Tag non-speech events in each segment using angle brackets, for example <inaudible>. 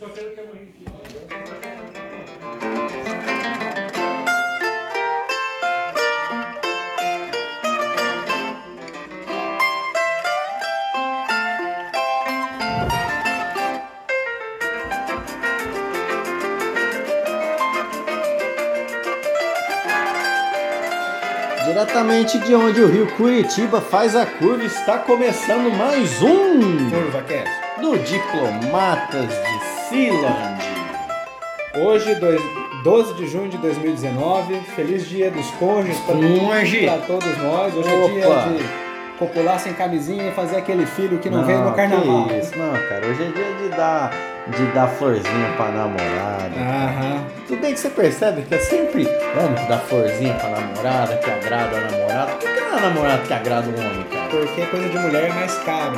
Eu só quero que a mãe Diretamente de onde o rio Curitiba faz a curva, está começando mais um Curva Cast. do Diplomatas de Sealand. Hoje, dois- 12 de junho de 2019, feliz dia dos cônjuges para todos nós. Hoje é Opa. dia de copular sem camisinha e fazer aquele filho que não, veio no que carnaval. isso, não, cara. Hoje é dia de dar, de dar florzinha pra namorada. Aham. Tudo bem que você percebe que é sempre homem que dá florzinha pra namorada, que agrada a namorada. Por que não é namorada que agrada o homem, cara? Porque coisa de mulher é mais caro.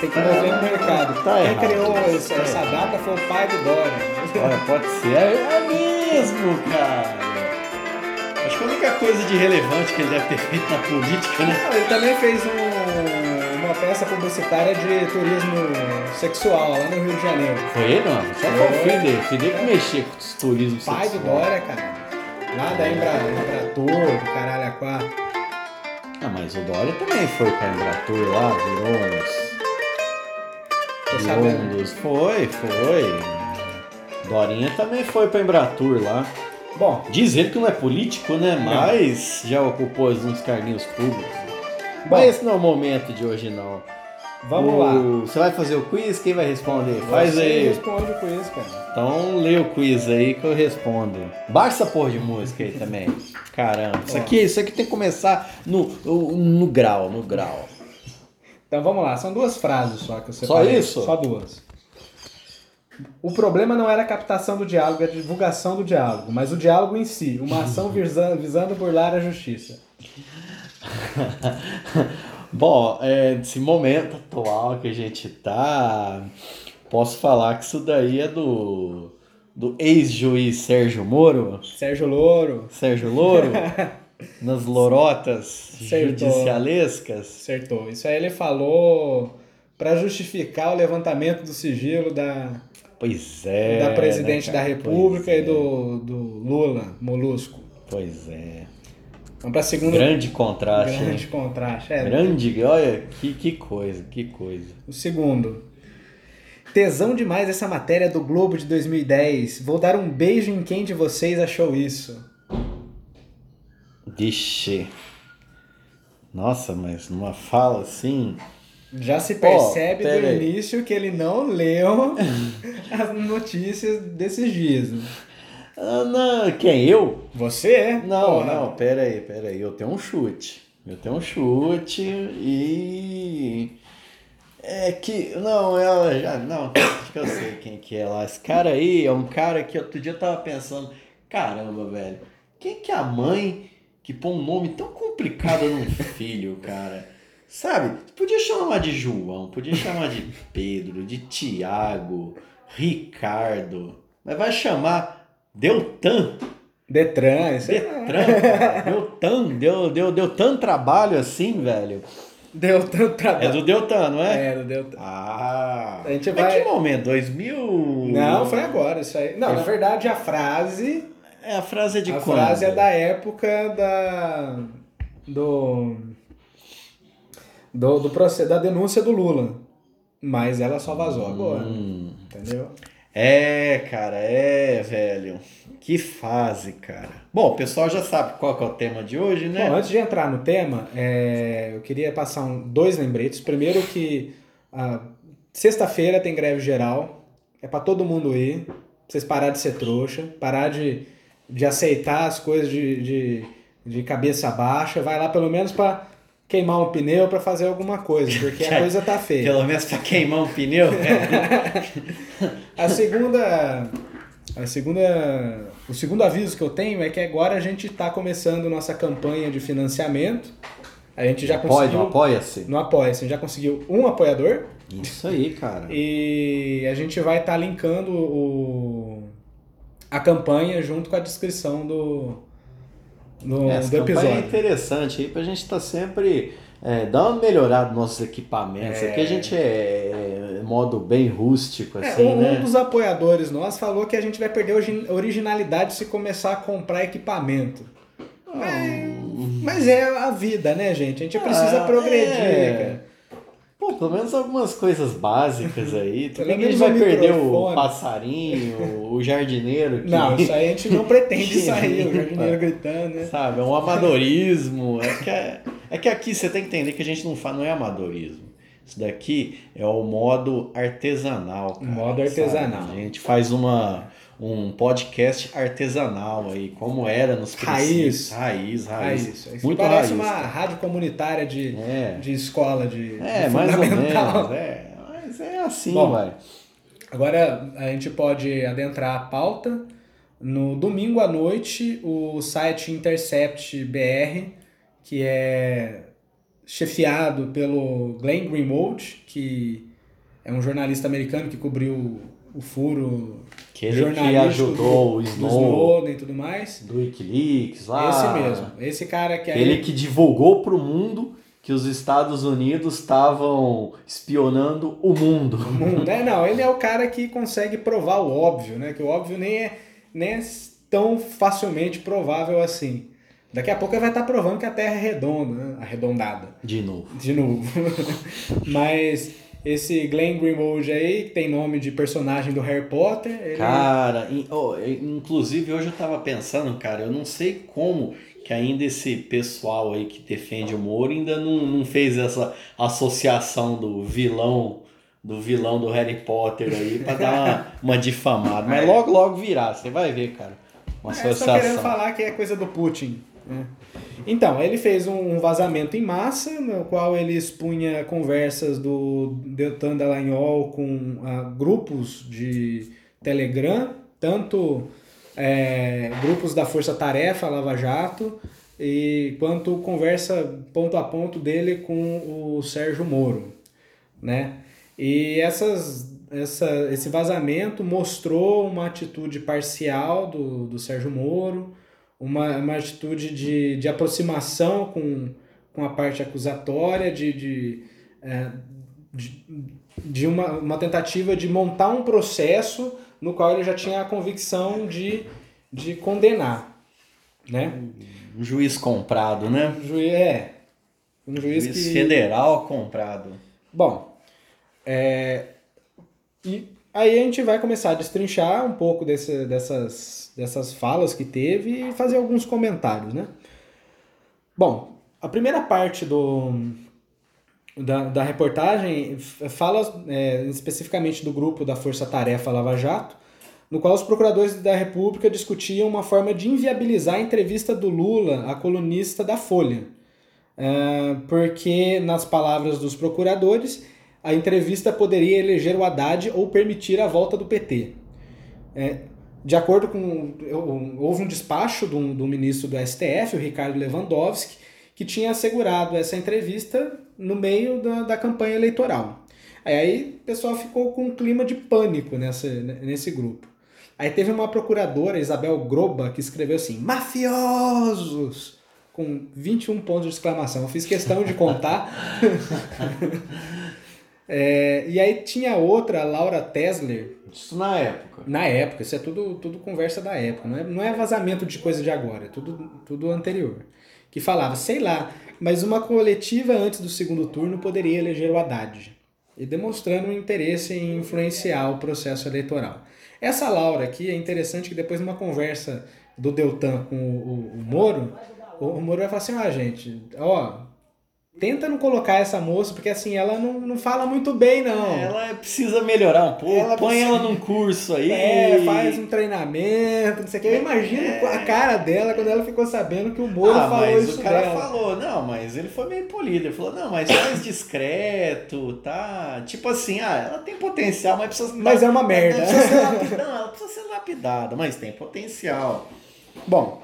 Tem que mover no mercado. Tá Quem errado. criou essa, Tá essa data foi o pai do Dória. Olha, pode ser. É, é mesmo, cara. Acho que a única coisa de relevante que ele deve ter feito na política, né? Ele também fez um- uma peça publicitária de turismo sexual lá no Rio de Janeiro. Foi ele, mano? Só foi o filho dele. Filho dele que mexia com os turismo Pai do sexual. Dória, cara. Lá da Embra, Embratur, do caralho a quatro. Ah, mas o Dória também foi pra Embratur lá, virou uns... Tô sabendo. Foi, foi. Dorinha também foi pra Embratur lá. Bom, Diz ele que não é político, né? Mas já ocupou uns carguinhos públicos. Bom. Mas esse não é o momento de hoje, não. vamos O- lá. Você vai fazer o quiz? Quem vai responder? Faz Você aí. responde com isso, cara. Então lê o quiz aí que eu respondo. Baixa essa porra de música aí também. Caramba. Isso aqui, isso aqui tem que começar no, no grau, no grau. Então vamos lá, são duas frases só que eu Só separei. isso? Só duas. O problema não era a captação do diálogo, é a divulgação do diálogo, mas o diálogo em si, uma ação <laughs> visando, visando burlar a justiça. <laughs> Bom, é, nesse momento atual que a gente tá, posso falar que isso daí é do, do ex-juiz Sérgio Moro, Sérgio Louro, Sérgio Louro, <laughs> nas lorotas Acertou. judicialescas. acertou. Isso aí ele falou para justificar o levantamento do sigilo da, Pois é. da presidente né, da? República Pois e do, do Lula, Molusco. Pois é. Vamos para segundo Grande contraste. grande hein? contraste. É, Grande, olha, que, que coisa, que coisa. O segundo. Tesão demais essa matéria do Globo de 2010. Vou dar um beijo em quem de vocês achou isso. Vixe. Nossa, mas numa fala assim. Já se percebe pera do aí. início que ele não leu <laughs> as notícias desses dias. Ah, não, quem? Eu? Você? Não, Porra. não, pera aí, pera aí. Eu tenho um chute. Eu tenho um chute e. É que. Não, ela já. Não, acho que eu sei quem que é lá. Esse cara aí é um cara que outro dia eu tava pensando. Caramba, velho. Quem que é a mãe que põe um nome tão complicado num <laughs> filho, cara? Sabe? Podia chamar de João, podia chamar de Pedro, de Tiago, Ricardo. Mas vai chamar Deltan. Detran, isso. Detran, deu tão, deu, deu, deu tanto trabalho assim, velho. Deu tanto É trabalho. do Deltan, não é? É, do Deltan. Ah. A gente Mas vai- que momento? 2000? Não, foi agora isso aí. Não, na verdade a frase. É, a frase é de a quando? frase é da época da. Do. Do, do processo, da denúncia do Lula. Mas ela só vazou agora. Hum. Entendeu? É, cara, é, velho. Que fase, cara. Bom, o pessoal já sabe qual que é o tema de hoje, né? Bom, antes de entrar no tema, é, eu queria passar um- dois lembretes. Primeiro que sexta-feira tem greve geral. É pra todo mundo ir. Pra vocês parar de ser trouxa, parar de, de aceitar as coisas de, de, de cabeça baixa. Vai lá pelo menos pra queimar um pneu pra fazer alguma coisa, porque a <laughs> coisa tá feia. Pelo menos pra queimar um pneu. <laughs> A segunda. A segunda. O segundo aviso que eu tenho é que agora a gente está começando nossa campanha de financiamento. A gente já Apoia, conseguiu. não apoia-se. No apoia a gente já conseguiu um apoiador Isso aí, cara. e a gente vai estar linkando o, a campanha junto com a descrição do, do, Essa do é episódio. interessante aí pra gente estar sempre É, dá uma melhorada nos nossos equipamentos. Aqui a gente é, é modo bem rústico, É, assim, um, né? um dos apoiadores nossos falou que a gente vai perder originalidade se começar a comprar equipamento. Mas, mas é a vida, né, gente? A gente precisa Ah, progredir, é. cara. Pô, pelo menos algumas coisas básicas aí. Tudo Pelo bem que a gente vai perder o passarinho, o jardineiro. Que, Não, isso aí a gente não pretende <laughs> sair, o jardineiro gritando, né? Sabe, é um amadorismo. É que, é, é que aqui você tem que entender que a gente não faz, não é amadorismo. Isso daqui é o modo artesanal. cara, Modo sabe? artesanal. A gente faz uma, um podcast artesanal aí, como era nos Raiz. princípios. Raiz, Ah, raiz. isso. Isso Muito parece raiz. uma cara. rádio comunitária de, É, de escola de, é de mais ou fundamental. menos. É, mas é assim, Bom, vai. Agora a gente pode adentrar a pauta. No domingo à noite, o site Intercept BR, que é chefiado pelo Glenn Greenwald, que é um jornalista americano que cobriu o furo Que ele que ajudou do, o Snow Snowden e tudo mais. do Wikileaks lá. Esse mesmo. Esse cara que aí... Ele que divulgou pro mundo que os Estados Unidos estavam espionando o mundo. mundo. É, não, ele é o cara que consegue provar o óbvio, né? Que o óbvio nem é, nem é tão facilmente provável assim. Daqui a pouco ele vai estar provando que a Terra é redonda, né? arredondada, De novo. de novo. <laughs> Mas esse Glenn Greenwald aí, que tem nome de personagem do Harry Potter, ele... Cara, oh, inclusive hoje eu tava pensando, cara, eu não sei como que ainda esse pessoal aí que defende o Moro ainda não, não fez essa associação do vilão do vilão do Harry Potter aí pra dar uma, <laughs> uma difamada. Mas logo, logo virá, você vai ver, cara. Uma É, só querendo associação. falar que é coisa do Putin. né? Então, ele fez um vazamento em massa, no qual ele expunha conversas do Deltan Dallagnol com ah, grupos de Telegram, tanto é, grupos da Força Tarefa, Lava Jato, e quanto conversa ponto a ponto dele com o Sérgio Moro, né? E essas, essa, esse vazamento mostrou uma atitude parcial do, do Sérgio Moro, uma, uma atitude de, de aproximação com, com a parte acusatória, de, de, é, de, de uma, uma tentativa de montar um processo no qual ele já tinha a convicção de, de condenar. Né? Um juiz comprado, né? Um juiz, é, um juiz, Juiz que... federal comprado. Bom, é, e aí a gente vai começar a destrinchar um pouco desse, dessas, dessas falas que teve e fazer alguns comentários, né? Bom, a primeira parte do, da, da reportagem fala é, especificamente do grupo da Força Tarefa Lava Jato, no qual os procuradores da República discutiam uma forma de inviabilizar a entrevista do Lula à colunista da Folha. É, porque, nas palavras dos procuradores, a entrevista poderia eleger o Haddad ou permitir a volta do PT. É, de acordo com. Houve um despacho do, do ministro do STF, o Ricardo Lewandowski, que tinha assegurado essa entrevista no meio da, da campanha eleitoral. Aí, o pessoal ficou com um clima de pânico nessa, nesse grupo. Aí teve uma procuradora, Isabel Groba, que escreveu assim: mafiosos! Com 21 pontos de exclamação. Eu fiz questão de contar. <laughs> É, e aí tinha outra, Laura Tesler, Isso na época. na época, isso é tudo, tudo conversa da época, não é, não é vazamento de coisa de agora, é tudo, tudo anterior. Que falava, sei lá, mas uma coletiva antes do segundo turno poderia eleger o Haddad. E demonstrando um interesse em influenciar o processo eleitoral. Essa Laura aqui é interessante que depois numa conversa do Deltan com o, o, o Moro, o, o Moro vai falar assim, ah gente, ó, tenta não colocar essa moça, porque assim, ela não, não fala muito bem, não. Ela precisa melhorar um pouco. Ela Põe precisa- ela num curso aí. É, faz um treinamento, não sei o que. Eu imagino a cara dela quando ela ficou sabendo que o Moro ah, falou mas isso o cara dela. falou, não, mas ele foi meio polido. Ele falou, não, mas faz discreto, tá? Tipo assim, ah, ela tem potencial, mas precisa. Mas é uma merda. Não, precisa ser <laughs> lapidada, não, ela precisa ser lapidada, mas tem potencial. Bom,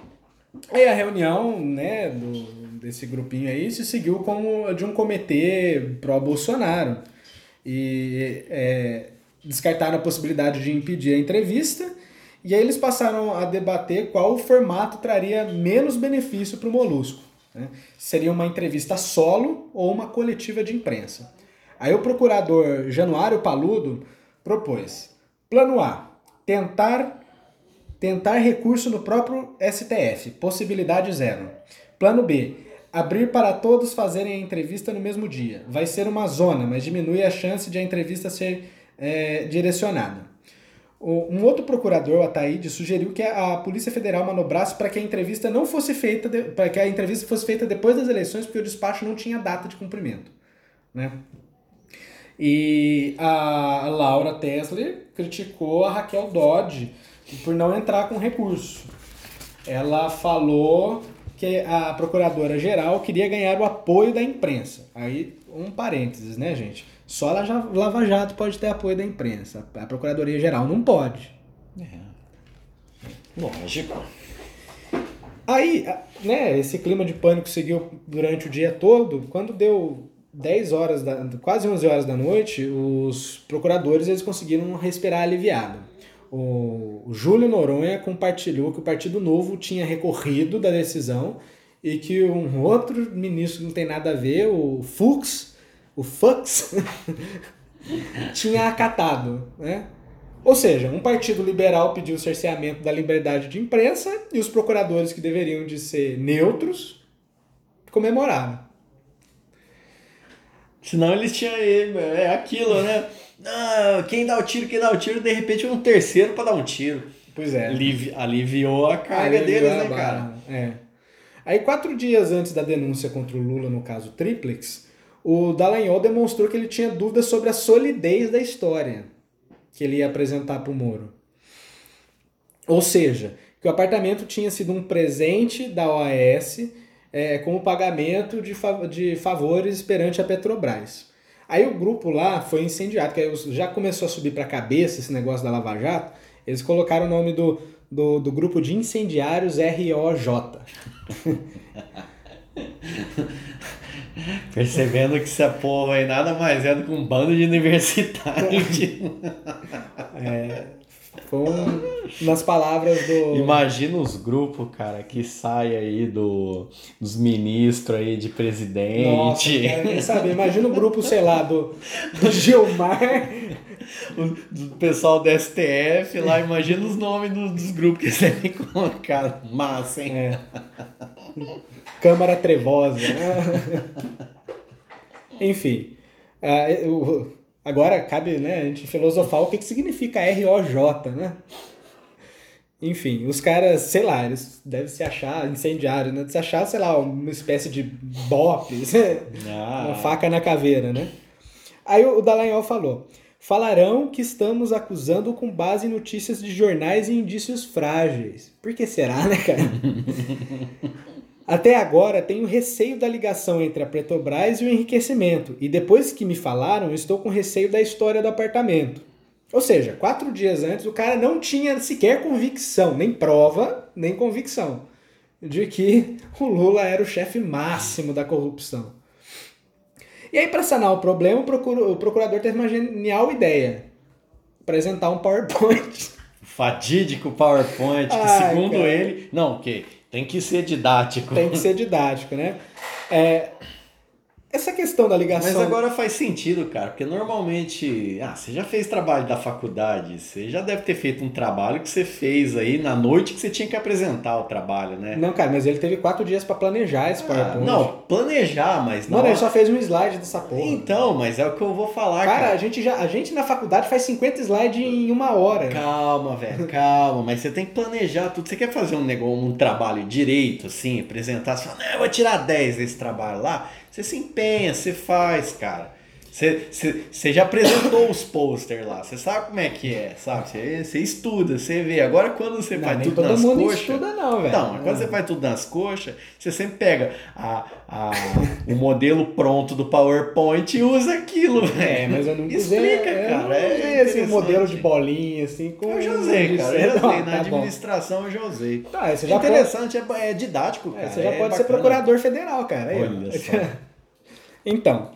aí a reunião, né, do, desse grupinho aí se seguiu como de um comitê pró-Bolsonaro. E é, descartaram a possibilidade de impedir a entrevista. E aí eles passaram a debater qual formato traria menos benefício para o Molusco. Né? Seria uma entrevista solo ou uma coletiva de imprensa. Aí o procurador Januário Paludo propôs: plano A, tentar tentar recurso no próprio STF, possibilidade zero. Plano B, abrir para todos fazerem a entrevista no mesmo dia. Vai ser uma zona, mas diminui a chance de a entrevista ser é, direcionada. Um outro procurador, o Ataíde, sugeriu que a Polícia Federal manobrasse para que a entrevista não fosse feita, para que a entrevista fosse feita depois das eleições, porque o despacho não tinha data de cumprimento. Né? E a Laura Tesler criticou a Raquel Dodge por não entrar com recurso. Ela falou que a procuradora-geral queria ganhar o apoio da imprensa. Aí, um parênteses, né, gente? Só a Lava Jato pode ter apoio da imprensa. A Procuradoria-Geral não pode. É. Lógico. Aí, né, esse clima de pânico seguiu durante o dia todo. Quando deu 10 horas, da, quase 11 horas da noite, os procuradores eles conseguiram respirar aliviado. O, Júlio Noronha compartilhou que o Partido Novo tinha recorrido da decisão e que um outro ministro que não tem nada a ver, o Fux, o Fux, <laughs> tinha acatado, né? Ou seja, um partido liberal pediu o cerceamento da liberdade de imprensa e os procuradores que deveriam de ser neutros comemoraram. Senão eles tinham é aquilo, né? Não, quem dá o tiro, quem dá o tiro, de repente um terceiro para dar um tiro. Pois é. Alivi, aliviou a carga aliviou deles, né, cara? É. Aí, quatro dias antes da denúncia contra o Lula no caso Triplex, o Dallagnol demonstrou que ele tinha dúvidas sobre a solidez da história que ele ia apresentar para o Moro. Ou seja, que o apartamento tinha sido um presente da OAS é, como pagamento de, fav de favores perante a Petrobras. Aí o grupo lá foi incendiado, que já começou a subir para a cabeça esse negócio da Lava Jato, eles colocaram o nome do, do, do grupo de incendiários ROJ. <laughs> Percebendo que essa porra aí nada mais é do que um bando de universitários. <laughs> é, foi um, nas palavras do. Imagina os grupos, cara, que saem aí do, dos ministros aí de presidente. Nossa, saber. Imagina o grupo, sei lá, do, do Gilmar. O, do pessoal do STF lá, imagina os nomes dos, dos grupos que você tem colocado. Massa, hein? É. Câmara Trevosa. Né? Enfim. Uh, agora cabe né, a gente filosofar o que, que significa ROJ, né? Enfim, os caras, sei lá, eles devem se achar incendiários, né? Se achar, sei lá, uma espécie de bop, <laughs> ah. uma faca na caveira, né? Aí o Dallagnol falou: falarão que estamos acusando com base em notícias de jornais e indícios frágeis. Por que será, né, cara? <laughs> Até agora tenho receio da ligação entre a Petrobras e o enriquecimento, e depois que me falaram, estou com receio da história do apartamento. Ou seja, quatro dias antes o cara não tinha sequer convicção, nem prova, nem convicção, de que o Lula era o chefe máximo da corrupção. E aí, para sanar o problema, o procurador teve uma genial ideia: apresentar um PowerPoint. Fatídico PowerPoint, que Ai, segundo cara. ele. Não, ok tem que ser didático. Tem que ser didático, né? É, essa questão da ligação. Mas agora faz sentido, cara, porque normalmente. Ah, você já fez trabalho da faculdade, você já deve ter feito um trabalho que você fez aí na noite que você tinha que apresentar o trabalho, né? Não, cara, mas ele teve quatro dias para planejar esse ah, PowerPoint. Ah, não, planejar, mas não. Mano, ele só fez um slide dessa porra. Então, mas é o que eu vou falar, cara. Cara, a gente, já, a gente na faculdade faz 50 slides em uma hora. Calma, velho, calma, mas você tem que planejar tudo. Você quer fazer um negócio, um trabalho direito, assim, apresentar, você fala, não, eu vou tirar 10 desse trabalho lá você se empenha, você faz, cara. Você, já apresentou os posters lá, você sabe como é que é, sabe? Você, estuda, você vê. Agora, quando você não, faz tudo todo nas mundo coxas. estuda, não, velho. Não, quando você faz tudo nas coxas, você sempre pega a, a, o modelo pronto do PowerPoint e usa aquilo, velho. É, mas eu não Explica, usei, cara. Eu não é assim, modelo de bolinha, assim. Com eu já usei, cara. Eu já usei. Na tá administração bom. eu já usei. Tá, você já interessante, pode... é, é didático, cara. É, você já é pode bacana. ser procurador federal, cara. Olha só. <laughs> Então,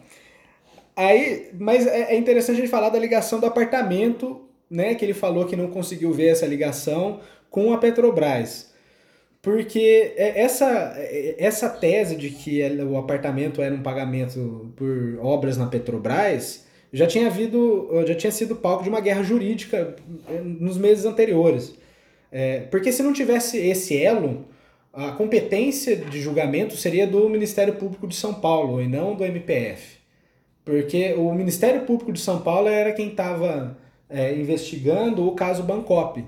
aí, mas é, é interessante a gente falar da ligação do apartamento, né? Que ele falou que não conseguiu ver essa ligação com a Petrobras. Porque é, essa, é, essa tese de que o apartamento era um pagamento por obras na Petrobras já tinha havido, já tinha sido palco de uma guerra jurídica é, nos meses anteriores. É, porque se não tivesse esse elo, a competência de julgamento seria do Ministério Público de São Paulo e não do MPF. Porque o Ministério Público de São Paulo era quem estava é, investigando o caso Bancop,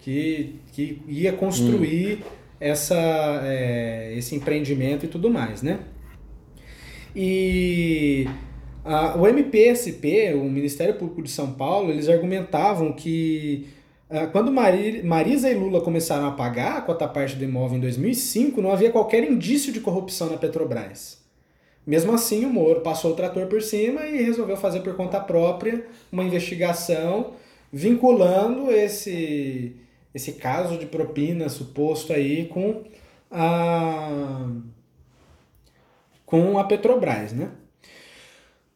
que, que ia construir hum essa, é, esse empreendimento e tudo mais, né? E a, o MPSP, o Ministério Público de São Paulo, eles argumentavam que a, quando Mari, Marisa e Lula começaram a pagar a cota parte do imóvel em 2005, não havia qualquer indício de corrupção na Petrobras. Mesmo assim, o Moro passou o trator por cima e resolveu fazer por conta própria uma investigação vinculando esse esse caso de propina suposto aí com a com a Petrobras, né?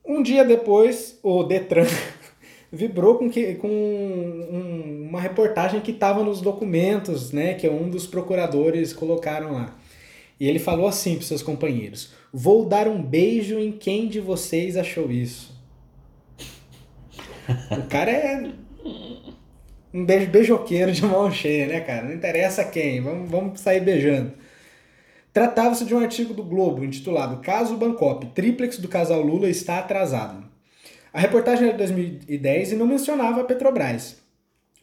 Um dia depois, o Detran <laughs> vibrou com, que, com um, uma reportagem que estava nos documentos, né, que um dos procuradores colocaram lá. E ele falou assim para seus companheiros: Vou dar um beijo em quem de vocês achou isso. O cara é um beijo beijoqueiro de mão cheia, né, cara? Não interessa quem, vamos, vamos sair beijando. Tratava-se de um artigo do Globo intitulado Caso Bancop, triplex do casal Lula está atrasado. A reportagem era de 2010 e não mencionava a Petrobras.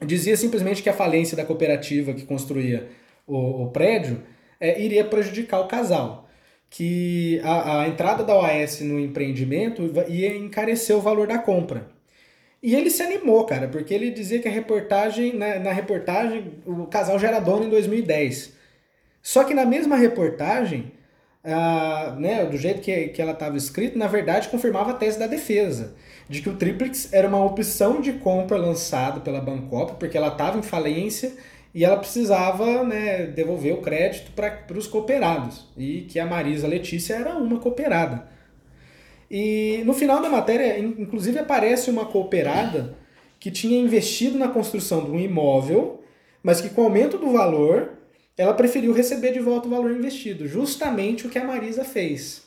Dizia simplesmente que a falência da cooperativa que construía o, o prédio é, iria prejudicar o casal. Que a, a entrada da OAS no empreendimento ia encarecer o valor da compra. E ele se animou, cara, porque ele dizia que a reportagem, na, na reportagem, o casal já era dono em 2010. Só que na mesma reportagem, né, do jeito que, que ela estava escrita, na verdade confirmava a tese da defesa, de que o triplex era uma opção de compra lançada pela Bancop, porque ela estava em falência e ela precisava né, devolver o crédito para os cooperados, e que a Marisa Letícia era uma cooperada. E no final da matéria, inclusive, aparece uma cooperada que tinha investido na construção de um imóvel, mas que com o aumento do valor, ela preferiu receber de volta o valor investido, justamente o que a Marisa fez.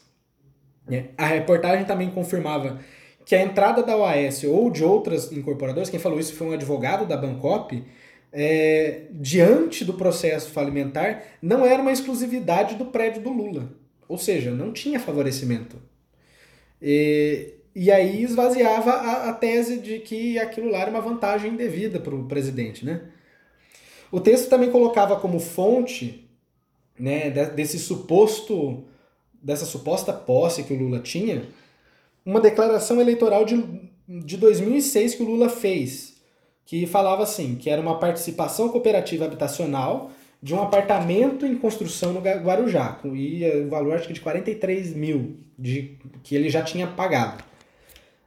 Né? A reportagem também confirmava que a entrada da OAS ou de outras incorporadoras, quem falou isso foi um advogado da Bancop, é, diante do processo falimentar, não era uma exclusividade do prédio do Lula. Ou seja, não tinha favorecimento. E, e aí esvaziava a, a tese de que aquilo lá era uma vantagem indevida para o presidente. Né? O texto também colocava como fonte né, desse suposto, dessa suposta posse que o Lula tinha, uma declaração eleitoral de, de 2006 que o Lula fez, que falava assim, que era uma participação cooperativa habitacional de um apartamento em construção no Guarujá, e o valor acho que de 43 mil de, que ele já tinha pagado.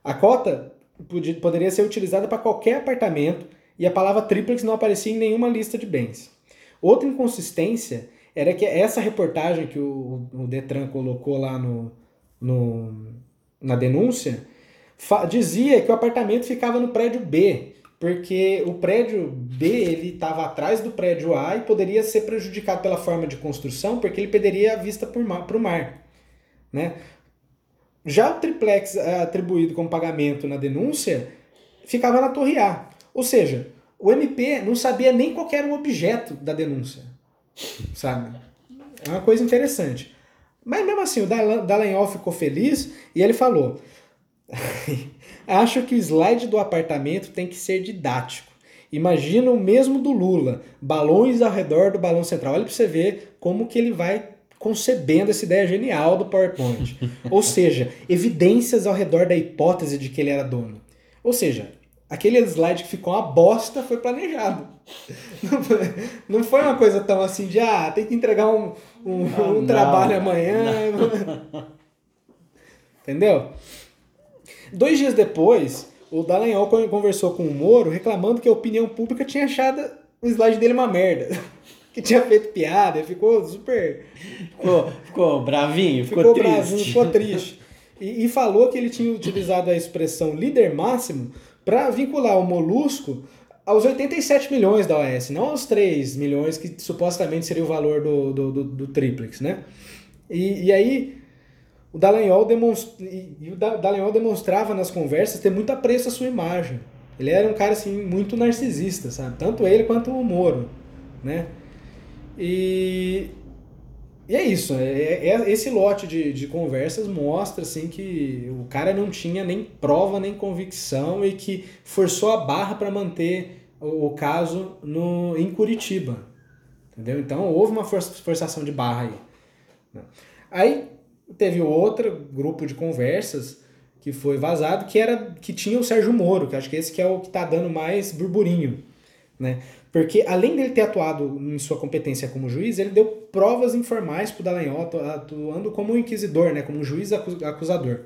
A cota podia, poderia ser utilizada para qualquer apartamento e a palavra triplex não aparecia em nenhuma lista de bens. Outra inconsistência era que essa reportagem que o, o Detran colocou lá no, no, na denúncia dizia que o apartamento ficava no prédio B, porque o prédio B ele estava atrás do prédio A e poderia ser prejudicado pela forma de construção, porque ele perderia a vista para o mar. Né? Já o triplex é, atribuído como pagamento na denúncia ficava na torre A. Ou seja, o MP não sabia nem qual era o objeto da denúncia. Sabe? É uma coisa interessante. Mas mesmo assim, o Dallagnol ficou feliz e ele falou: <laughs> Acho que o slide do apartamento tem que ser didático. Imagina o mesmo do Lula, balões ao redor do balão central. Olha para você ver como que ele vai concebendo essa ideia genial do PowerPoint. <laughs> Ou seja, evidências ao redor da hipótese de que ele era dono. Ou seja, aquele slide que ficou uma bosta foi planejado. <laughs> Não foi uma coisa tão assim de, ah, tem que entregar um, um, não, um trabalho não, amanhã. Não. <laughs> Entendeu? Dois dias depois, o Dallagnol conversou com o Moro reclamando que a opinião pública tinha achado o slide dele uma merda. <laughs> que tinha feito piada, ficou super. Ficou, ficou bravinho, ficou, ficou triste. Bravinho, ficou triste. E, e, falou que ele tinha utilizado a expressão líder máximo para vincular o molusco aos 87 milhões da OAS, não aos 3 milhões que supostamente seria o valor do, do, do, do triplex, né? E, e aí o Dallagnol, demonstra, e o Dallagnol demonstrava nas conversas ter muito apreço à sua imagem. Ele era um cara assim muito narcisista, sabe? Tanto ele quanto o Moro, né? E, e é isso, é, é, é, esse lote de, de conversas mostra assim que o cara não tinha nem prova nem convicção e que forçou a barra para manter o, o, caso no, em Curitiba. Entendeu? Então houve uma forçação de barra aí. Aí teve outro grupo de conversas que foi vazado que era que tinha o Sérgio Moro, que acho que esse que é o que está dando mais burburinho, né? Porque além dele ter atuado em sua competência como juiz, ele deu provas informais para o Dallagnol, atuando como inquisidor, né, como juiz acusador.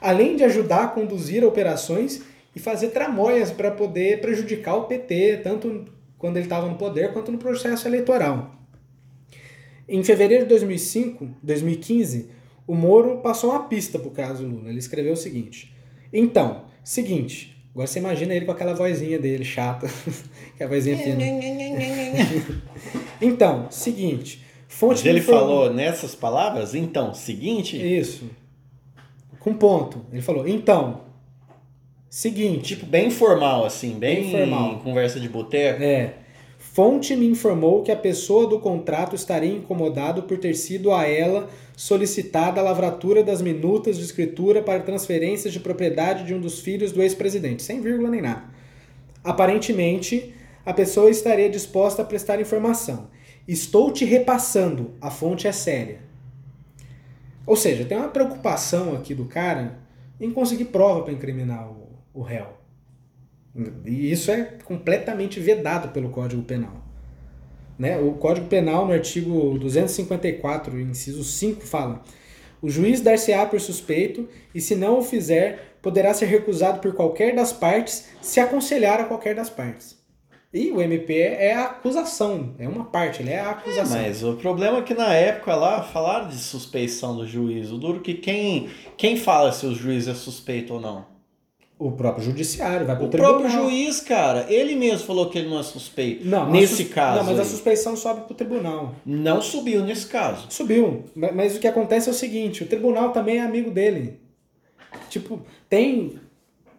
Além de ajudar a conduzir operações e fazer tramóias para poder prejudicar o PT, tanto quando ele estava no poder quanto no processo eleitoral. Em fevereiro de 2005, 2015, o Moro passou uma pista para o caso Lula. Ele escreveu o seguinte: Então, seguinte, Agora você imagina ele com aquela vozinha dele, chata. <laughs> que é a vozinha fina. <laughs> então, seguinte. Fonte Mas ele falou nessas palavras? Então, seguinte? Isso. Com ponto. Ele falou, então. Seguinte. Tipo, bem formal, assim, bem, bem formal. conversa de boteco. É. Fonte me informou que a pessoa do contrato estaria incomodado por ter sido a ela solicitada a lavratura das minutas de escritura para transferências de propriedade de um dos filhos do ex-presidente, sem vírgula nem nada. Aparentemente, a pessoa estaria disposta a prestar informação. Estou te repassando, a fonte é séria. Ou seja, tem uma preocupação aqui do cara em conseguir prova para incriminar o, o réu. E isso é completamente vedado pelo Código Penal. Né? O Código Penal, no artigo 254, inciso 5, fala: o juiz dar-se-á por suspeito e, se não o fizer, poderá ser recusado por qualquer das partes se aconselhar a qualquer das partes. E o MP é a acusação, é uma parte, ele é a acusação. É, mas o problema é que na época lá falaram de suspeição do juiz. O duro que quem, quem fala se o juiz é suspeito ou não? O próprio judiciário, vai pro o tribunal. O próprio juiz, cara, ele mesmo falou que ele não é suspeito. Não, nesse caso. Não, mas aí. a suspeição sobe pro tribunal. Não subiu nesse caso. Subiu. Mas, mas o que acontece é o seguinte: o tribunal também é amigo dele. Tipo, tem.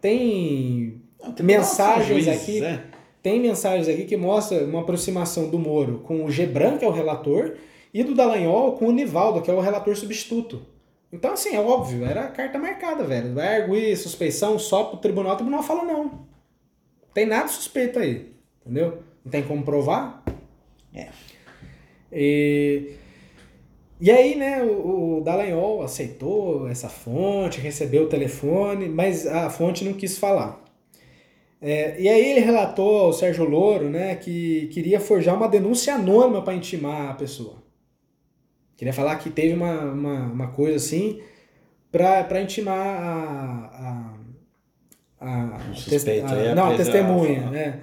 Tem. mensagens juiz, aqui. É. Tem mensagens aqui que mostram uma aproximação do Moro com o Gebran, que é o relator, e do Dallagnol com o Nivaldo, que é o relator substituto. Então, assim, é óbvio, era carta marcada, velho. Vai arguir suspeição só pro tribunal, o tribunal fala não. Não tem nada suspeito aí, entendeu? Não tem como provar. É. E, e aí, né, o, o Dallagnol aceitou essa fonte, recebeu o telefone, mas a fonte não quis falar. É, e aí ele relatou ao Sérgio Loro, né, que queria forjar uma denúncia anônima para intimar a pessoa. Queria falar que teve uma, uma, uma coisa assim para intimar a. a, a, um suspeito, a, a não, a testemunha. Né?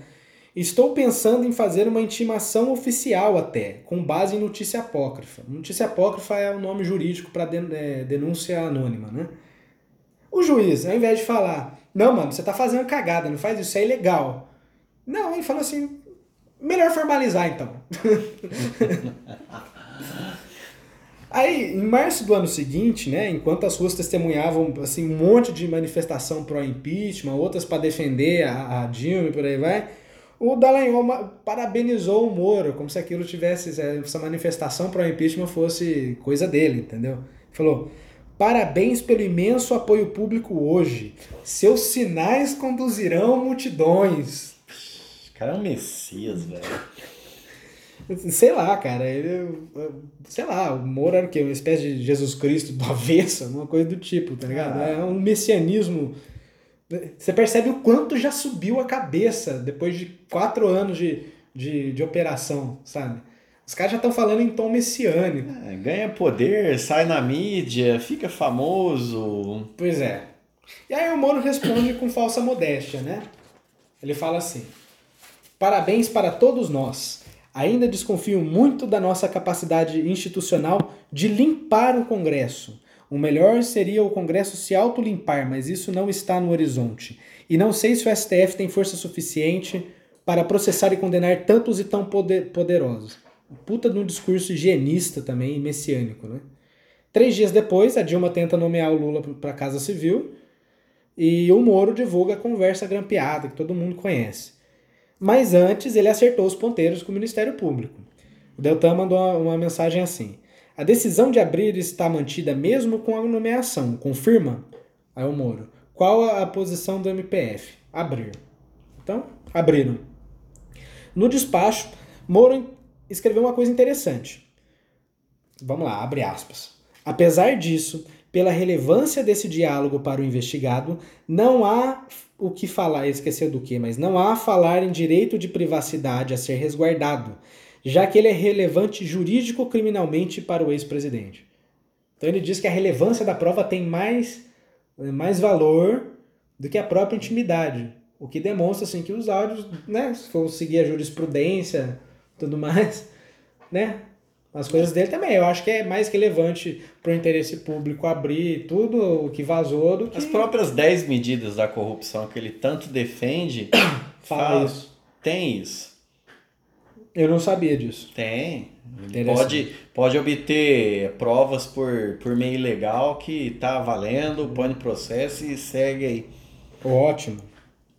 Estou pensando em fazer uma intimação oficial até, com base em notícia apócrifa. Notícia apócrifa é o nome jurídico para é, denúncia anônima, né? O juiz, ao invés de falar, não, mano, você tá fazendo cagada, não faz isso é ilegal. Não, ele falou assim, melhor formalizar então. <laughs> Aí, em março do ano seguinte, né, enquanto as ruas testemunhavam assim, um monte de manifestação pró-impeachment, outras para defender a, a Dilma e por aí vai, o Dallagnol parabenizou o Moro, como se aquilo tivesse, essa manifestação pró-impeachment fosse coisa dele, entendeu? Falou, parabéns pelo imenso apoio público hoje, seus sinais conduzirão multidões. O cara é um messias, velho. Sei lá, cara. Ele, sei lá, o Moro era o quê? Uma espécie de Jesus Cristo do <laughs> avesso, uma coisa do tipo, tá ligado? Ah. É um messianismo. Você percebe o quanto já subiu a cabeça depois de quatro anos de, de, de operação, sabe? Os caras já estão falando em tom messiânico. É, ganha poder, sai na mídia, fica famoso. Pois é. E aí o Moro responde com falsa modéstia, né? Ele fala assim: Parabéns para todos nós Ainda desconfio muito da nossa capacidade institucional de limpar o Congresso. O melhor seria o Congresso se autolimpar, mas isso não está no horizonte. E não sei se o STF tem força suficiente para processar e condenar tantos e tão poder, poderosos. Puta de um discurso higienista também, messiânico, né? Três dias depois, a Dilma tenta nomear o Lula para a Casa Civil e o Moro divulga a conversa grampeada, que todo mundo conhece. Mas antes, ele acertou os ponteiros com o Ministério Público. O Deltan mandou uma mensagem assim: A decisão de abrir está mantida mesmo com a nomeação. Confirma? Aí o Moro. Qual a posição do MPF? Abrir. Então, abriram. No despacho, Moro escreveu uma coisa interessante. Vamos lá, abre aspas. Apesar disso, pela relevância desse diálogo para o investigado, não há o que falar, esqueceu do que, mas não há falar em direito de privacidade a ser resguardado, já que ele é relevante jurídico-criminalmente para o ex-presidente. Então ele diz que a relevância da prova tem mais, mais valor do que a própria intimidade, o que demonstra assim que os áudios, né, se for seguir a jurisprudência, tudo mais, né, as coisas dele também. Eu acho que é mais relevante para o interesse público abrir tudo o que vazou do que... As próprias 10 medidas da corrupção que ele tanto defende <coughs> fala isso. Tem isso. Eu não sabia disso. Tem. Pode, pode obter provas por, por meio ilegal que tá valendo, põe no processo e segue aí. Ótimo.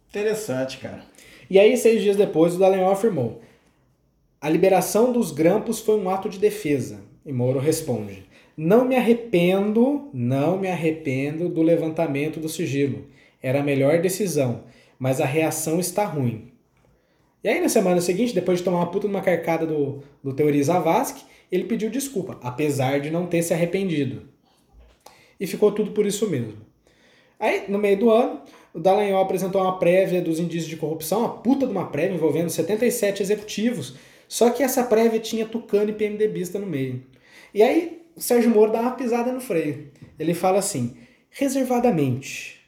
Interessante, cara. E aí, seis dias depois, o Dallagnol afirmou: a liberação dos grampos foi um ato de defesa. E Moro responde: Não me arrependo, não me arrependo do levantamento do sigilo. Era a melhor decisão, mas a reação está ruim. E aí, na semana seguinte, depois de tomar uma puta numa carcada do, do Teori Zavascki, ele pediu desculpa, apesar de não ter se arrependido. E ficou tudo por isso mesmo. Aí, no meio do ano, o Dallagnol apresentou uma prévia dos indícios de corrupção, uma puta de uma prévia envolvendo 77 executivos só que essa prévia tinha Tucano e PMDBista no meio. E aí o Sérgio Moro dá uma pisada no freio. Ele fala assim: reservadamente.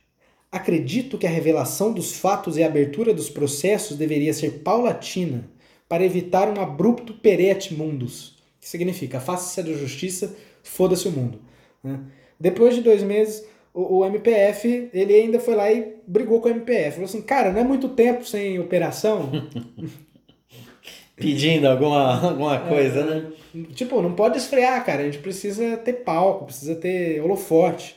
Acredito que a revelação dos fatos e a abertura dos processos deveria ser paulatina para evitar um abrupto perete mundus. Que significa, faça-se a justiça, foda-se o mundo. Né? Depois de dois meses, o, o, MPF, ele ainda foi lá e brigou com o MPF. Falou assim, cara, não é muito tempo sem operação? <laughs> pedindo alguma, <laughs> alguma coisa, é, né? Tipo, não pode esfriar, cara. A gente precisa ter palco, precisa ter holofote.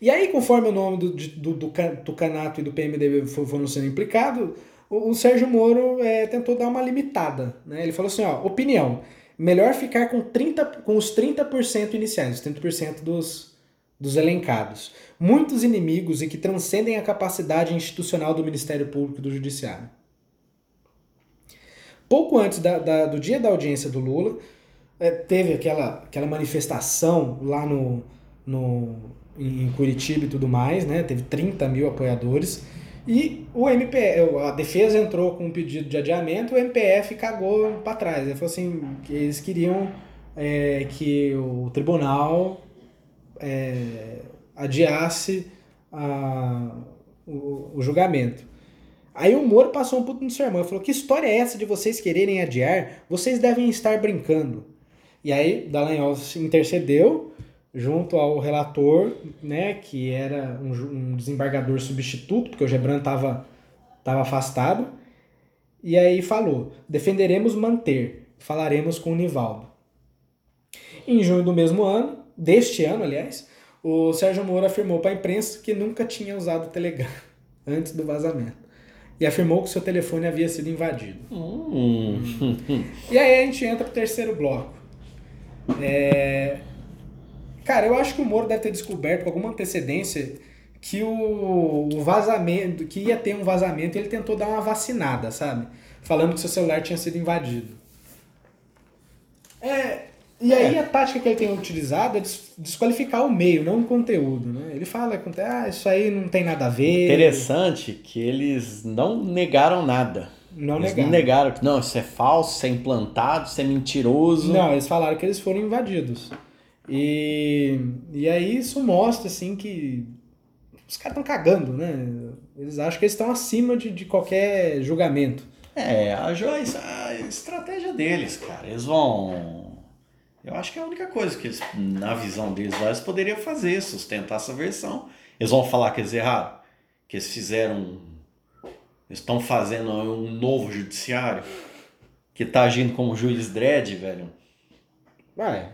E aí, conforme o nome do, do, do Tucanato e do PMDB foram sendo implicados, o, o, Sérgio Moro é, tentou dar uma limitada. Né? Ele falou assim: ó, opinião, melhor ficar com, 30, com os 30% iniciais, os 30% dos, dos elencados. Muitos inimigos e que transcendem a capacidade institucional do Ministério Público e do Judiciário. Pouco antes da, da, do dia da audiência do Lula, é, teve aquela, aquela manifestação lá no, no, em Curitiba e tudo mais, né? Teve 30 mil apoiadores. E o MPF, a defesa entrou com um pedido de adiamento, o MPF cagou para trás. Ele falou assim, que eles queriam é, que o tribunal é, adiasse a, o, o julgamento. Aí o Moro passou um puto no sermão e falou: Que história é essa de vocês quererem adiar? Vocês devem estar brincando. E aí Dallagnol intercedeu junto ao relator, né, que era um, um desembargador substituto, porque o Gebran estava tava afastado. E aí falou: defenderemos manter, falaremos com o Nivaldo. Em junho do mesmo ano, deste ano, aliás, o Sérgio Moro afirmou para a imprensa que nunca tinha usado o Telegram <laughs> antes do vazamento e afirmou que seu telefone havia sido invadido. Hum. E aí a gente entra pro terceiro bloco. É... Cara, eu acho que o Moro deve ter descoberto com alguma antecedência que o vazamento, que ia ter um vazamento, e ele tentou dar uma vacinada, sabe? Falando que seu celular tinha sido invadido. É, e aí é. a tática que ele tem utilizado é desqualificar o meio, não o conteúdo. Né? Ele fala ah, isso aí não tem nada a ver. Interessante que eles não negaram nada. Não eles negaram. não negaram que não, isso é falso, isso é implantado, isso é mentiroso. Não, eles falaram que eles foram invadidos. E, e aí isso mostra assim que os caras estão cagando, né? Eles acham que eles estão acima de, de qualquer julgamento. É, a, a estratégia deles, cara. Eles vão eu acho que é a única coisa que eles, na visão deles lá, eles poderiam fazer, sustentar essa versão. Eles vão falar que eles erraram, que eles fizeram Eles estão fazendo um novo judiciário que tá agindo como juiz dread, velho. Vai.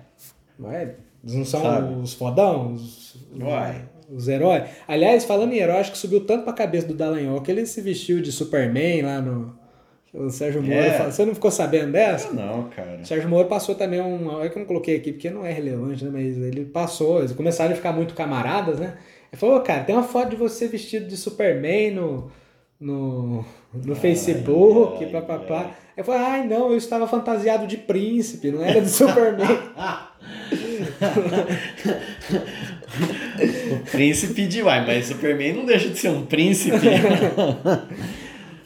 Vai. Eles não são Sabe? os fodão, os, Uai. os heróis. Aliás, falando em herói, acho que subiu tanto pra cabeça do Dallagnol que ele se vestiu de Superman lá no. O Sérgio Moro. É. fala- Você não ficou sabendo dessa? Eu não, cara. O Sérgio Moro passou também um. É que eu não coloquei aqui porque não é relevante, né? Mas ele passou. Eles começaram a ficar muito camaradas, né? Ele falou, "Ô, cara, tem uma foto de você vestido de Superman no. No, no Facebook, ai, papapá. ai. Eu falei, ai não, eu estava fantasiado de príncipe, não era de Superman. <laughs> O príncipe de uai, mas Superman não deixa de ser um príncipe. <laughs>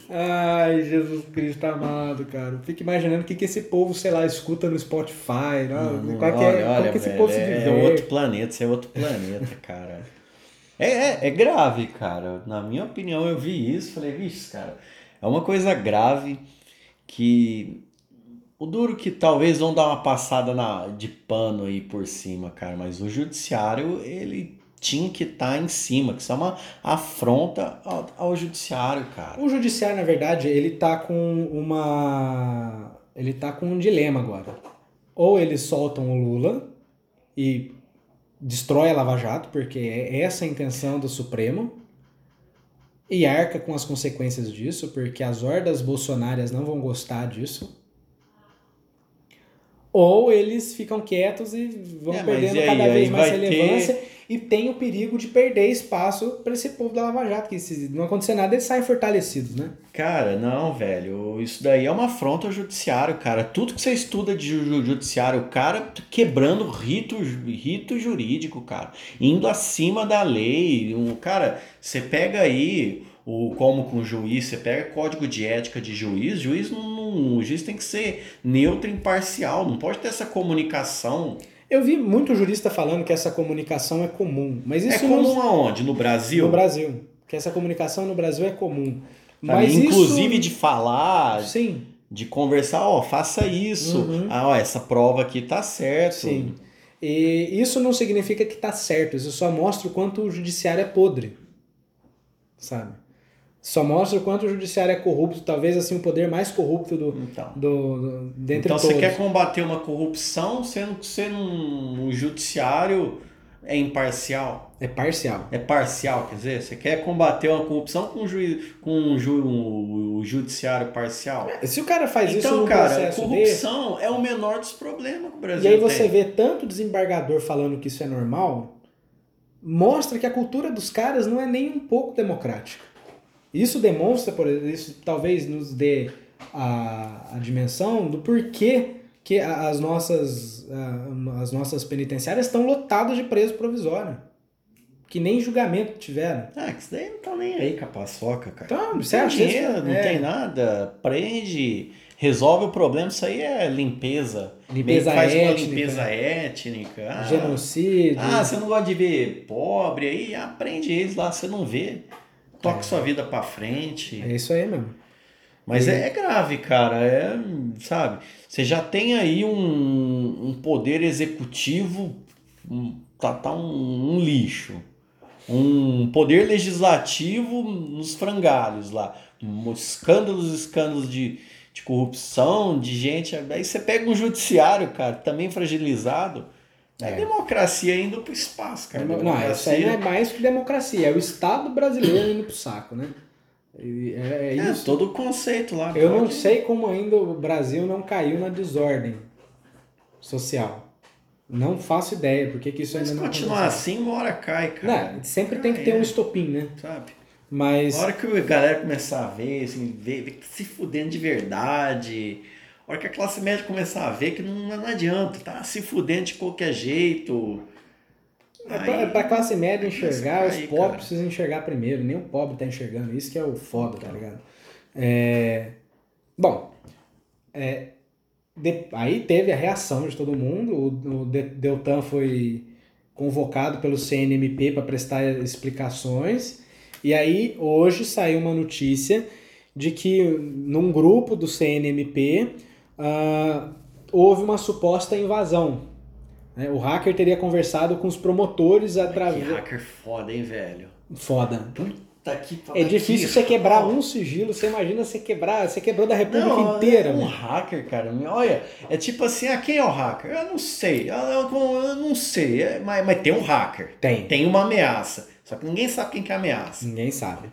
Ai, Jesus Cristo amado, cara. Fico imaginando o que, que esse povo, sei lá, escuta no Spotify. Né? Qual que é, olha, como olha, que esse velho, povo se é, é outro planeta, isso é outro planeta, <laughs> cara. É, é, é grave, cara. Na minha opinião, eu vi isso, falei, vixe, cara, é uma coisa grave que. O duro que talvez vão dar uma passada na, de pano aí por cima, cara, mas o judiciário, ele tinha que estar em cima, que isso é uma afronta ao, ao judiciário, cara. O judiciário, na verdade, ele tá com uma. Ele tá com um dilema agora. Ou eles soltam o Lula e destrói a Lava Jato, porque é essa a intenção do Supremo, e arca com as consequências disso, porque as hordas bolsonárias não vão gostar disso. Ou eles ficam quietos e vão É, perdendo aí? cada vez mais vai ter- relevância e tem o perigo de perder espaço para esse povo da Lava Jato, que se não acontecer nada, eles saem fortalecidos, né? Cara, não, velho. Isso daí é uma afronta ao judiciário, cara. Tudo que você estuda de ju- judiciário, o cara quebrando rito, rito jurídico, cara. Indo acima da lei. Cara, você pega aí o como com o juiz, você pega código de ética de juiz, juiz não, não- o juiz tem que ser neutro e imparcial, não pode ter essa comunicação. Eu vi muito jurista falando que essa comunicação é comum, mas isso é comum não, aonde? No Brasil? no Brasil, que essa comunicação no Brasil é comum. Sabe? Mas Inclusive isso, de falar, sim, de conversar, ó, faça isso. Uhum. Ah, ó, essa prova aqui tá certo. sim. E isso não significa que tá certo, isso só mostra o quanto o judiciário é podre. Sabe? Só mostra o quanto o judiciário é corrupto, talvez assim o poder mais corrupto do, Então, do, do dentre então todos. você quer combater uma corrupção sendo que você num, num judiciário é imparcial, É parcial. é parcial, quer dizer, você quer combater uma corrupção com, um juiz, com um ju, um- o judiciário parcial. Se o cara faz isso Então, num cara, processo corrupção é o menor dos problemas que o Brasil E aí você tem. vê tanto desembargador falando que isso é normal, mostra que a cultura dos caras não é nem um pouco democrática. Isso demonstra, por exemplo, isso talvez nos dê a, a dimensão do porquê que as nossas, as nossas penitenciárias estão lotadas de preso provisório. Que nem julgamento tiveram. Ah, que isso daí não tá nem aí com a paçoca, cara. Então, Não tem dinheiro, isso- não é. tem nada, prende, resolve o problema, isso aí é limpeza. Limpeza Meio que faz uma étnica. limpeza étnica. Ah, Genocídio. Ah, você não gosta de ver pobre aí? Aprende eles lá, você não vê. Toque sua vida pra frente. É isso aí mesmo. Mas E- é, é grave, cara. É, sabe? Você já tem aí um, um poder executivo, um, tá, tá um, um lixo. Um poder legislativo nos frangalhos lá. Escândalos, escândalos de, de corrupção, de gente. Aí você pega um judiciário, cara, também fragilizado. É, É. democracia indo pro espaço, cara. Não, isso aí não é mais que democracia, é o Estado brasileiro indo pro saco, né? É, é É, isso. todo o conceito lá. Eu não sei como ainda o Brasil não caiu na desordem social. Não faço ideia porque que isso Se ainda não continuar aconteceu. assim, uma hora cai, cara. Não, sempre tem que ter um estopim, né? Sabe? Mas A hora que a galera começar a ver, assim, ver, ver que se fudendo de verdade. A hora que a classe média começar a ver que não, não adianta, tá se fudendo de qualquer jeito. é pra, é pra classe média enxergar, Aí, os cara. pobres precisam enxergar primeiro. Nem o pobre tá enxergando. Isso que é o foda, tá ligado? É, Bom, é, de- aí teve a reação de todo mundo. O, o De- Deltan foi convocado pelo CNMP para prestar explicações. E aí, hoje saiu uma notícia de que num grupo do CNMP ah, houve uma suposta invasão. né? O hacker teria conversado com os promotores Que através. hacker foda, hein, velho? Foda. Puta que É difícil você quebrar um sigilo, você imagina você quebrar, você quebrou da República não, inteira. É um né? hacker, cara. Olha, é tipo assim, ah, quem é o hacker? Eu não sei, eu, eu- eu não sei, é, mas, mas tem um hacker. Tem. Tem uma ameaça. Só que ninguém sabe quem que é a ameaça. Ninguém sabe.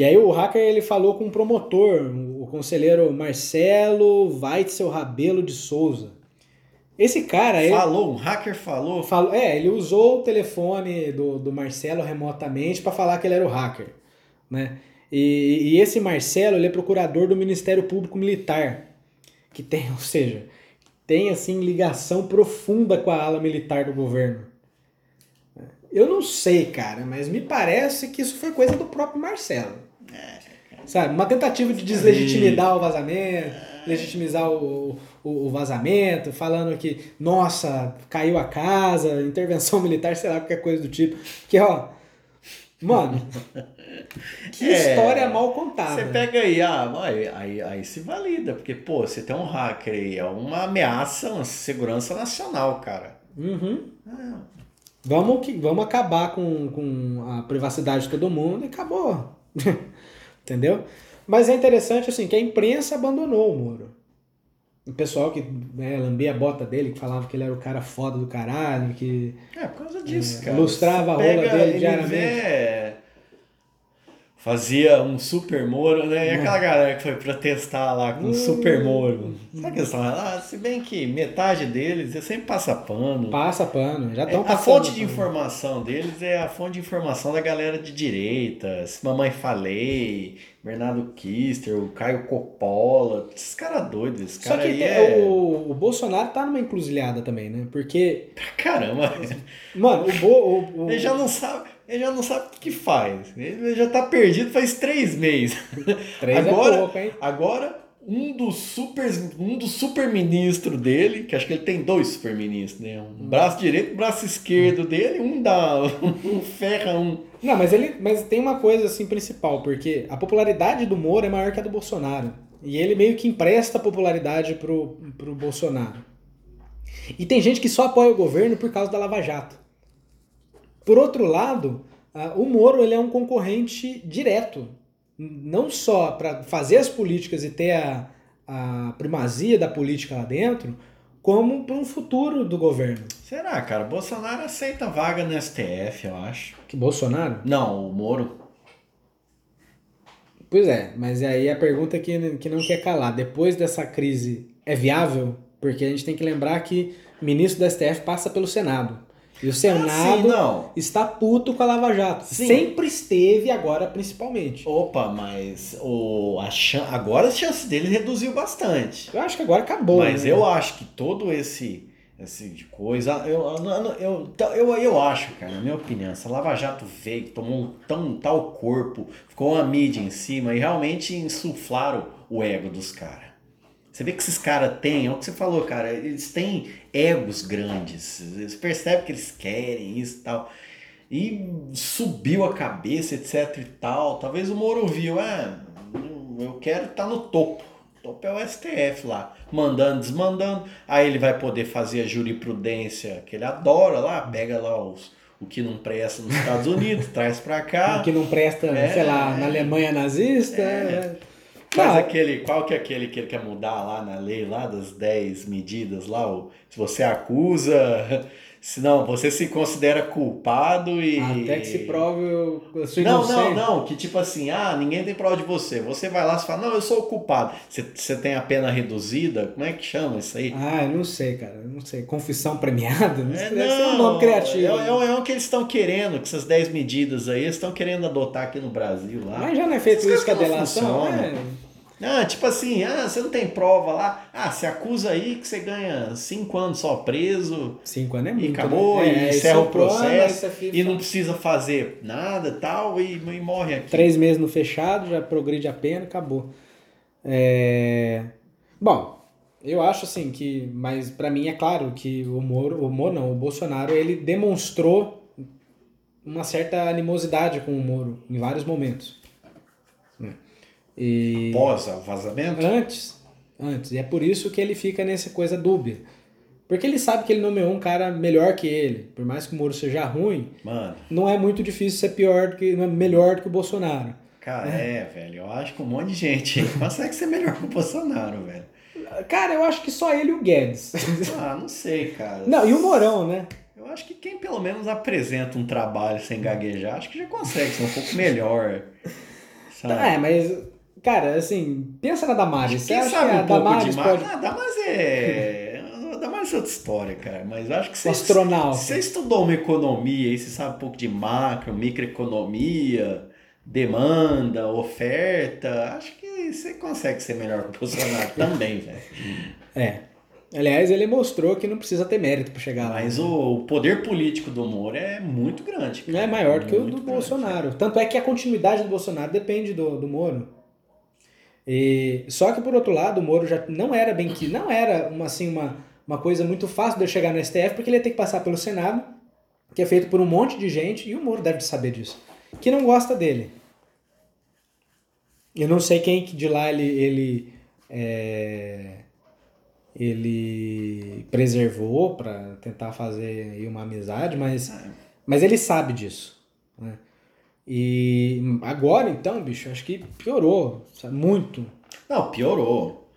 E aí o hacker ele falou com o promotor, o conselheiro Marcelo Weitzel Rabelo de Souza. Esse cara, ele Falou, um hacker falou. falou, é, ele usou o telefone do, do Marcelo remotamente para falar que ele era o hacker, né? E, e esse Marcelo, ele é procurador do Ministério Público Militar, que tem, <laughs> ou seja, tem assim ligação profunda com a ala militar do governo. Eu não sei, cara, mas me parece que isso foi coisa do próprio Marcelo. Sabe, uma tentativa de deslegitimizar o vazamento, legitimizar o, o, o vazamento, falando que, nossa, caiu a casa, <laughs> intervenção militar, sei lá, qualquer coisa do tipo. Que, ó, mano, <laughs> que É, história mal contada. Você pega aí, ah, aí, aí, aí se valida, porque, pô, você tem um hacker aí, é uma ameaça, uma segurança nacional, cara. Uhum. Ah, Vamos, que, vamos acabar com, com a privacidade de todo mundo e acabou. <laughs> Entendeu? Mas é interessante assim que a imprensa abandonou o Moro. O pessoal que né, lambia a bota dele, que falava que ele era o cara foda do caralho, que. É, por causa disso, É, cara. lustrava a rola dele diariamente. Fazia um super Moro, né? E aquela galera que foi protestar lá com o Hum. super Moro. Sabe que eles falam? Ah, se bem que metade deles é sempre passa pano. Passa pano, já É, estão a passando. fonte de informação deles é a fonte de informação da galera de direita. Se Mamãe Falei, Bernardo Kister, o Caio Coppola. Esses caras doidos. Esse Só cara que aí tem- é... o, o Bolsonaro tá numa encruzilhada também, né? Porque, Caramba, mano, o, Bo, o, o- ele já não sabe... Ele já não sabe o que, faz. Ele já tá perdido faz três meses. <laughs> três agora- é pouco, hein? Agora, um dos super, um dos super ministros dele, que acho que ele tem dois super ministros, né? Um braço direito, um braço esquerdo dele, um dá, <laughs> um ferra um. Não, mas ele, mas tem uma coisa assim principal, porque a popularidade do Moro é maior que a do Bolsonaro. E ele meio que empresta popularidade pro, pro Bolsonaro. E tem gente que só apoia o governo por causa da Lava Jato. Por outro lado, ah, o Moro ele é um concorrente direto. Não só para fazer as políticas e ter a, a primazia da política lá dentro, como para um futuro do governo. Será, cara? Bolsonaro aceita vaga no STF, eu acho. Que Bolsonaro? Não, o Moro. Pois é, mas aí a pergunta que, que não quer calar. Depois dessa crise, é viável? Porque a gente tem que lembrar que o ministro do STF passa pelo Senado. E o Ah, Senado sim, não. está puto com a Lava Jato. Sim. Sempre esteve, agora principalmente. Opa, mas o, a chan- agora a chance dele reduziu bastante. Eu acho que agora acabou. Mas né? eu acho que todo esse, esse de coisa. Eu, eu, eu, eu, eu acho, cara, na minha opinião, essa Lava Jato veio, tomou um tão, tal corpo, ficou uma mídia em cima e realmente insuflaram o ego dos caras. Você vê que esses caras têm, é o que você falou, cara, eles têm egos grandes. Você percebe que eles querem isso e tal. E subiu a cabeça, etc e tal. Talvez o Moro viu, ah, eu quero estar no topo. O topo é o STF lá, mandando, desmandando. Aí ele vai poder fazer a jurisprudência que ele adora lá, pega lá os, o que não presta nos Estados Unidos, <laughs> traz pra cá. Que não presta, É. sei lá, na Alemanha nazista. É. é. Não, aquele, qual que é aquele que ele quer mudar lá na lei, lá das 10 medidas lá, o, se você acusa, se não, você se considera culpado e... Até que se prove a sua Não, inocência. não, não, que tipo assim, ah, ninguém tem prova de você, você vai lá e fala, não, eu sou o culpado, você, você tem a pena reduzida, como é que chama isso aí? Ah, eu não sei, cara. Eu não sei. Confissão premiada? Não É, deve ser um nome criativo. É, é, é o que eles estão querendo, que essas 10 medidas aí, eles estão querendo adotar aqui no Brasil lá. Mas já não é feito isso com a não delação? funcionam. É. Ah, tipo assim, ah, você não tem prova lá. Ah, você acusa aí que você ganha cinco anos só preso Cinco anos é e muito. acabou, né? e É, encerra o processo fica e não precisa fazer nada tal e, e morre aqui. Três meses no fechado, já progride a pena, acabou. É... Bom, eu acho assim que, mas pra mim é claro que o Moro, o Moro não, o Bolsonaro, ele demonstrou uma certa animosidade com o Moro em vários momentos. né? E Pós o vazamento? antes, antes, e é por isso que ele fica nessa coisa dúbia. Porque ele sabe que ele nomeou um cara melhor que ele. Por mais que o Moro seja ruim, Mano, não é muito difícil ser pior do que, não é melhor do que o Bolsonaro. cara, é, velho. Eu acho que um monte de gente <laughs> consegue ser melhor que o Bolsonaro, velho. Cara, eu acho que só ele e o Guedes. Ah, não sei, cara. Não, e o Morão, né? Eu acho que quem pelo menos apresenta um trabalho sem gaguejar, acho que já consegue ser um pouco melhor. <laughs> Sabe? É, mas, cara, assim, pensa na Damares. Você Quem acha sabe um pouco Damares de pode... Ah, Damares é. <laughs> Damares é outra história, cara. Mas acho que você. astronauta. Você estudou uma economia aí, você sabe um pouco de macro, microeconomia, demanda, oferta. Acho que você consegue ser melhor que o Bolsonaro <laughs> também, velho. É. Aliás, ele mostrou que não precisa ter mérito pra chegar lá. Mas o poder político do Moro é muito grande. Não é maior do que o do grande. Bolsonaro. Tanto é que a continuidade do Bolsonaro depende do, do Moro. E, só que, por outro lado, o Moro já não era bem que. Não era uma, assim, uma, uma coisa muito fácil de ele chegar no STF, porque ele ia ter que passar pelo Senado, que é feito por um monte de gente, e o Moro deve saber disso, que não gosta dele. Eu não sei quem que de lá ele. ele é, ele preservou para tentar fazer uma amizade, mas, mas ele sabe disso. Né? E agora, então, bicho, acho que piorou sabe? muito. Não, piorou.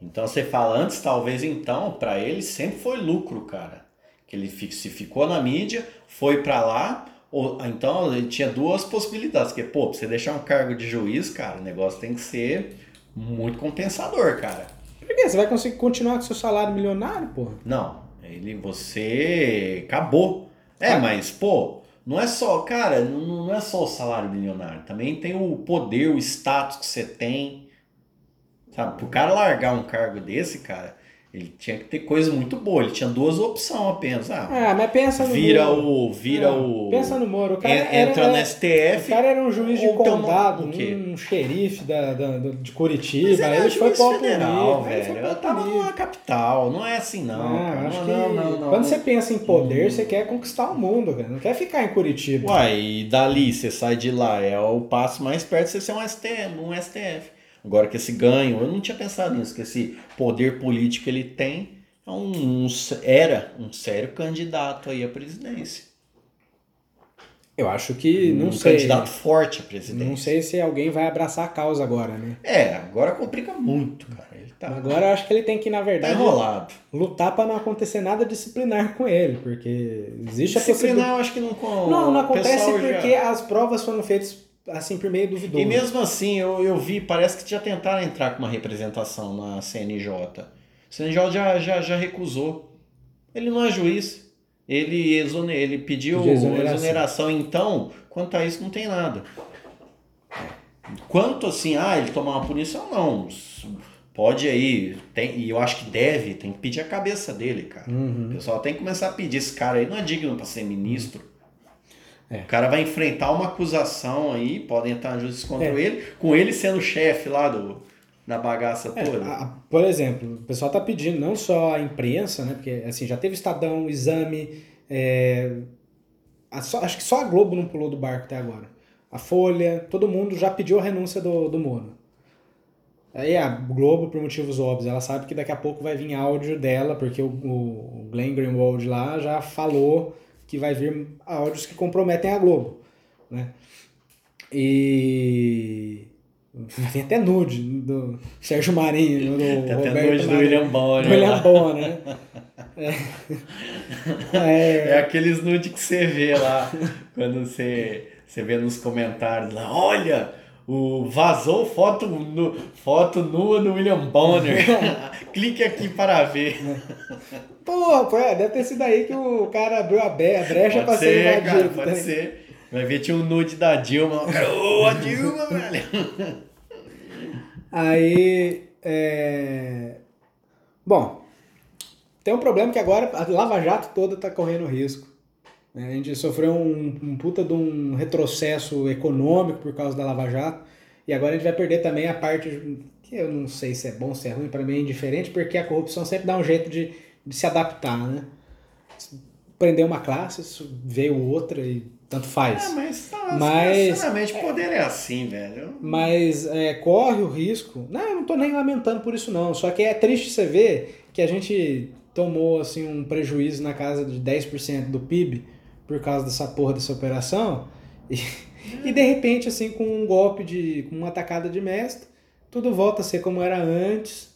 Então você fala antes, talvez então, pra ele sempre foi lucro, cara. Que ele se ficou na mídia, foi pra lá, ou então ele tinha duas possibilidades, que pô, pra você deixar um cargo de juiz, cara, o negócio tem que ser muito compensador, cara. Por quê? Você vai conseguir continuar com seu salário milionário, porra? Não, ele você acabou. É, Ah. mas pô, não é só, cara, não, não é só o salário milionário, também tem o poder, o status que você tem. Sabe, pro cara largar um cargo desse, cara, ele tinha que ter coisa muito boa, ele tinha duas opções apenas. Ah, Ah, mas pensa no vira Moro. o vira Ah, o Pensa no Moro. O cara en- era, entra no STF. O cara era um juiz de condado, o quê? um xerife da, da- de Curitiba. Mas ele ele foi pro alto federal, foi velho. Eu tava numa capital, não é assim não, Ah, cara. acho Não, que não, não, quando você pensa em poder, você quer conquistar o mundo, cara. Não quer ficar em Curitiba. Uai, e dali você sai de lá, é o passo mais perto de você ser um STF, um STF. Agora que esse ganho, eu não tinha pensado nisso, que esse poder político que ele tem é um, um- era um sério candidato aí à presidência. Eu acho que, não um sei. candidato forte à presidência. Não sei se alguém vai abraçar a causa agora, né? É, agora complica muito, cara. Ele tá, Agora eu acho que ele tem que, na tá verdade, enrolado. lutar pra não acontecer nada disciplinar com ele, porque existe a Disciplinar, eu acho que não com Não, não acontece pessoal já- porque as provas foram feitas assim por meio duvidoso. E mesmo assim, eu, eu vi, parece que já tentaram entrar com uma representação na CNJ. O CNJ já, já, já recusou. Ele não é juiz. Ele, exone, ele pediu Pediu exoneração. exoneração. Então, quanto a isso, não tem nada. Quanto assim, ah, ele tomar uma punição, não. Pode aí, tem, e eu acho que deve, tem que pedir a cabeça dele, cara. Uhum. O pessoal tem que começar a pedir. Esse cara aí não é digno para ser ministro. É. O cara vai enfrentar uma acusação aí, podem entrar justiça contra É. ele, com ele sendo o chefe lá do, da bagaça É, toda. a- por exemplo, o pessoal está pedindo não só a imprensa, né? Porque assim, já teve Estadão, Exame, é, a só- acho que só a Globo não pulou do barco até agora. A Folha, todo mundo já pediu a renúncia do, do Moro. Aí a Globo, por motivos óbvios, ela sabe que daqui a pouco vai vir áudio dela, porque o, o Glenn Greenwald lá já falou que vai vir áudios que comprometem a Globo, né? E vir até nude do Sérgio Marinho, do Tem até Roberto noite do Marinho, William Bonner. do William lá. Bonner, né? <laughs> É, É aqueles nude que você vê lá, quando você, você vê nos comentários lá, olha, o vazou foto, nu, foto nua do William Bonner. <laughs> Clique aqui para ver. Porra, pô, é, deve ter sido aí que o cara abriu a, brecha pra Pode ser invadido. cara, pode né? ser. Vai ver, tinha um nude da Dilma. O <laughs> cara, ô, a Dilma, velho. Aí, é... Bom, tem um problema que agora a Lava Jato toda tá correndo risco. Né? A gente sofreu um, um puta de um retrocesso econômico por causa da Lava Jato. E agora a gente vai perder também a parte que eu não sei se é bom, se é ruim, para mim é indiferente, porque a corrupção sempre dá um jeito de, de se adaptar, né? Prender uma classe, veio outra e tanto faz. É, mas, tá, Mas- sinceramente, poder é assim, velho. Mas é, corre o risco. Não, eu não tô nem lamentando por isso, não. Só que é triste você ver que a gente tomou assim um prejuízo na casa de 10% do PIB por causa dessa porra dessa operação. E, <laughs> e de repente, assim, com um golpe de. com uma tacada de mestre, tudo volta a ser como era antes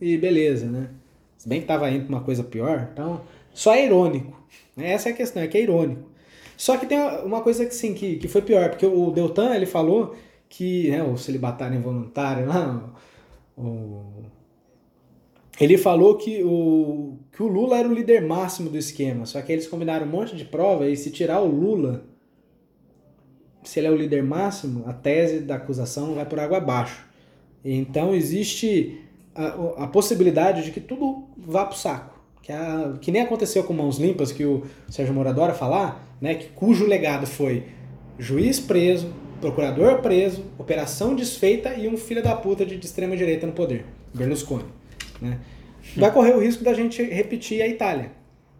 e beleza, né? Se bem que tava indo pra uma coisa pior, então. Só é irônico. Né? Essa é a questão, é que é irônico. Só que tem uma coisa que sim, que, que foi pior, porque o Deltan ele falou que né, o celibatário involuntário lá, o, ele falou que o, que o Lula era o líder máximo do esquema, só que eles combinaram um monte de prova e se tirar o Lula, se ele é o líder máximo, a tese da acusação vai por água abaixo. Então existe a, a possibilidade de que tudo vá pro saco. Que, a, que nem aconteceu com Mãos Limpas, que o Sérgio Moradora falar, né, que, cujo legado foi juiz preso, procurador preso, operação desfeita e um filho da puta de, de extrema direita no poder, Berlusconi. Né? Vai correr o risco da gente repetir a Itália.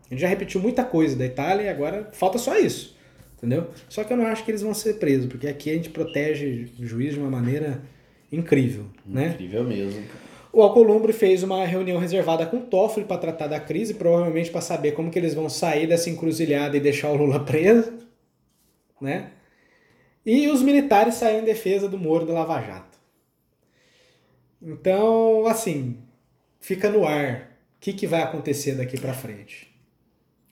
A gente já repetiu muita coisa da Itália e agora falta só isso. Entendeu? Só que eu não acho que eles vão ser presos, porque aqui a gente protege o juiz de uma maneira incrível. Né? Incrível mesmo. O Alcolumbre fez uma reunião reservada com o Toffoli para tratar da crise, provavelmente para saber como que eles vão sair dessa encruzilhada e deixar o Lula preso, né? E os militares saíram em defesa do Moro do Lava Jato. Então, assim, fica no ar. O que, que vai acontecer daqui para frente?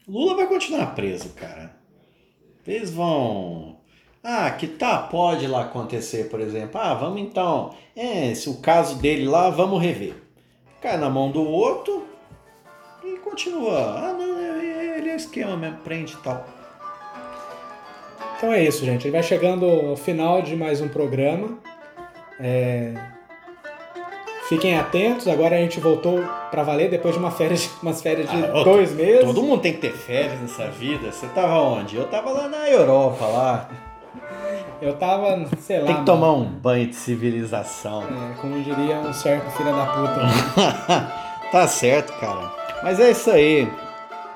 Lula vai continuar preso, cara. Eles vão. Ah, que tá, pode lá acontecer, por exemplo. Ah, vamos então. É, se o caso dele lá, vamos rever. Cai na mão do outro e continua. Ah, não, ele é esquema mesmo, prende e tal. Então é isso, gente. Ele vai chegando ao final de mais um programa. É... Fiquem atentos, agora a gente voltou para valer depois de uma férias, umas férias de ah, dois meses. Todo mundo tem que ter férias nessa vida. Você tava onde? Eu tava lá na Europa, lá. Eu tava, sei lá. Tem que tomar um banho de civilização. É, como diria um certo filho da puta. <laughs> tá certo, cara. Mas é isso aí.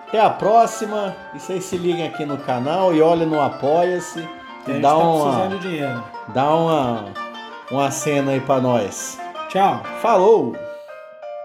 Até a próxima. E vocês se liguem aqui no canal e olhem no Apoia-se. E dá tá uma. De dinheiro. Dá uma, uma cena aí pra nós. Tchau. Falou!